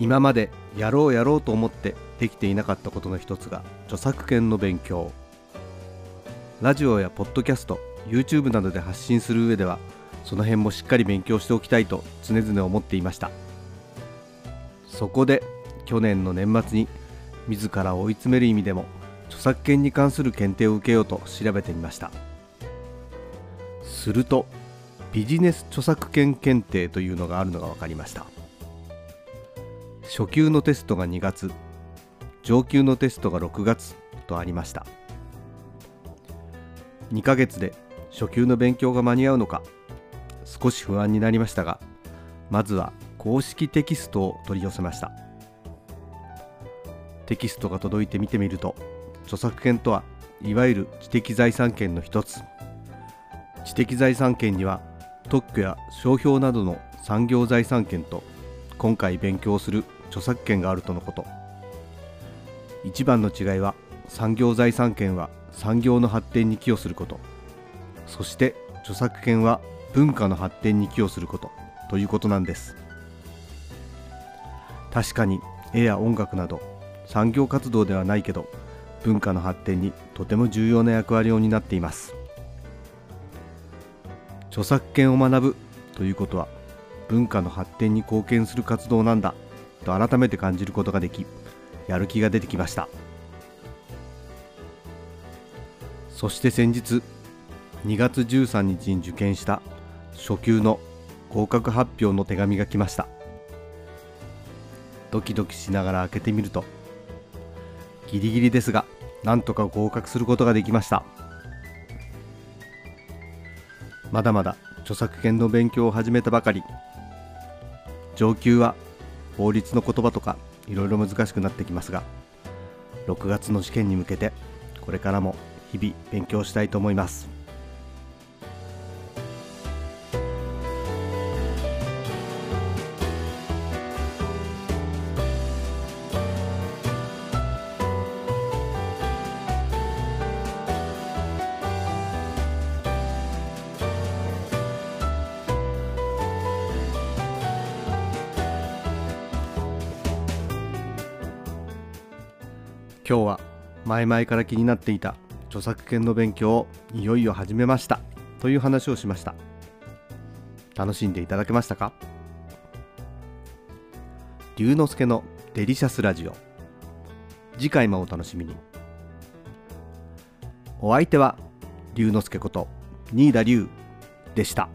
今までやろうやろうと思ってできていなかったことの一つが著作権の勉強。ラジオやポッドキャスト YouTube などで発信する上ではその辺もしっかり勉強しておきたいと常々思っていました。そこで去年の年末に自ら追い詰める意味でも著作権に関する検定を受けようと調べてみました。するとビジネス著作権検定というのがあるのが分かりました。初級のテストが2月上級のテストが6月とありました。2ヶ月で初級の勉強が間に合うのか少し不安になりましたがまずは公式テキストを取り寄せました。テキストが届いて見てみると著作権とはいわゆる知的財産権の一つ。知的財産権には特許や商標などの産業財産権と今回勉強する著作権があるとのこと。一番の違いは産業財産権は産業の発展に寄与すること。そして著作権は文化の発展に寄与すること。ということなんです。確かに絵や音楽など産業活動ではないけど文化の発展にとても重要な役割を担っています。著作権を学ぶということは文化の発展に貢献する活動なんだ。と改めて感じることができやる気が出てきました。そして先日2月13日に受験した初級の合格発表の手紙が来ました。ドキドキしながら開けてみるとギリギリですがなんとか合格することができました。まだまだ著作権の勉強を始めたばかり。上級は法律の言葉とかいろいろ難しくなってきますが6月の試験に向けてこれからも日々勉強したいと思います。今日は前々から気になっていた著作権の勉強をいよいよ始めました。という話をしました。楽しんでいただけましたか？龍之介のデリシャスラジオ。次回もお楽しみに。お相手は龍之介こと新田龍でした。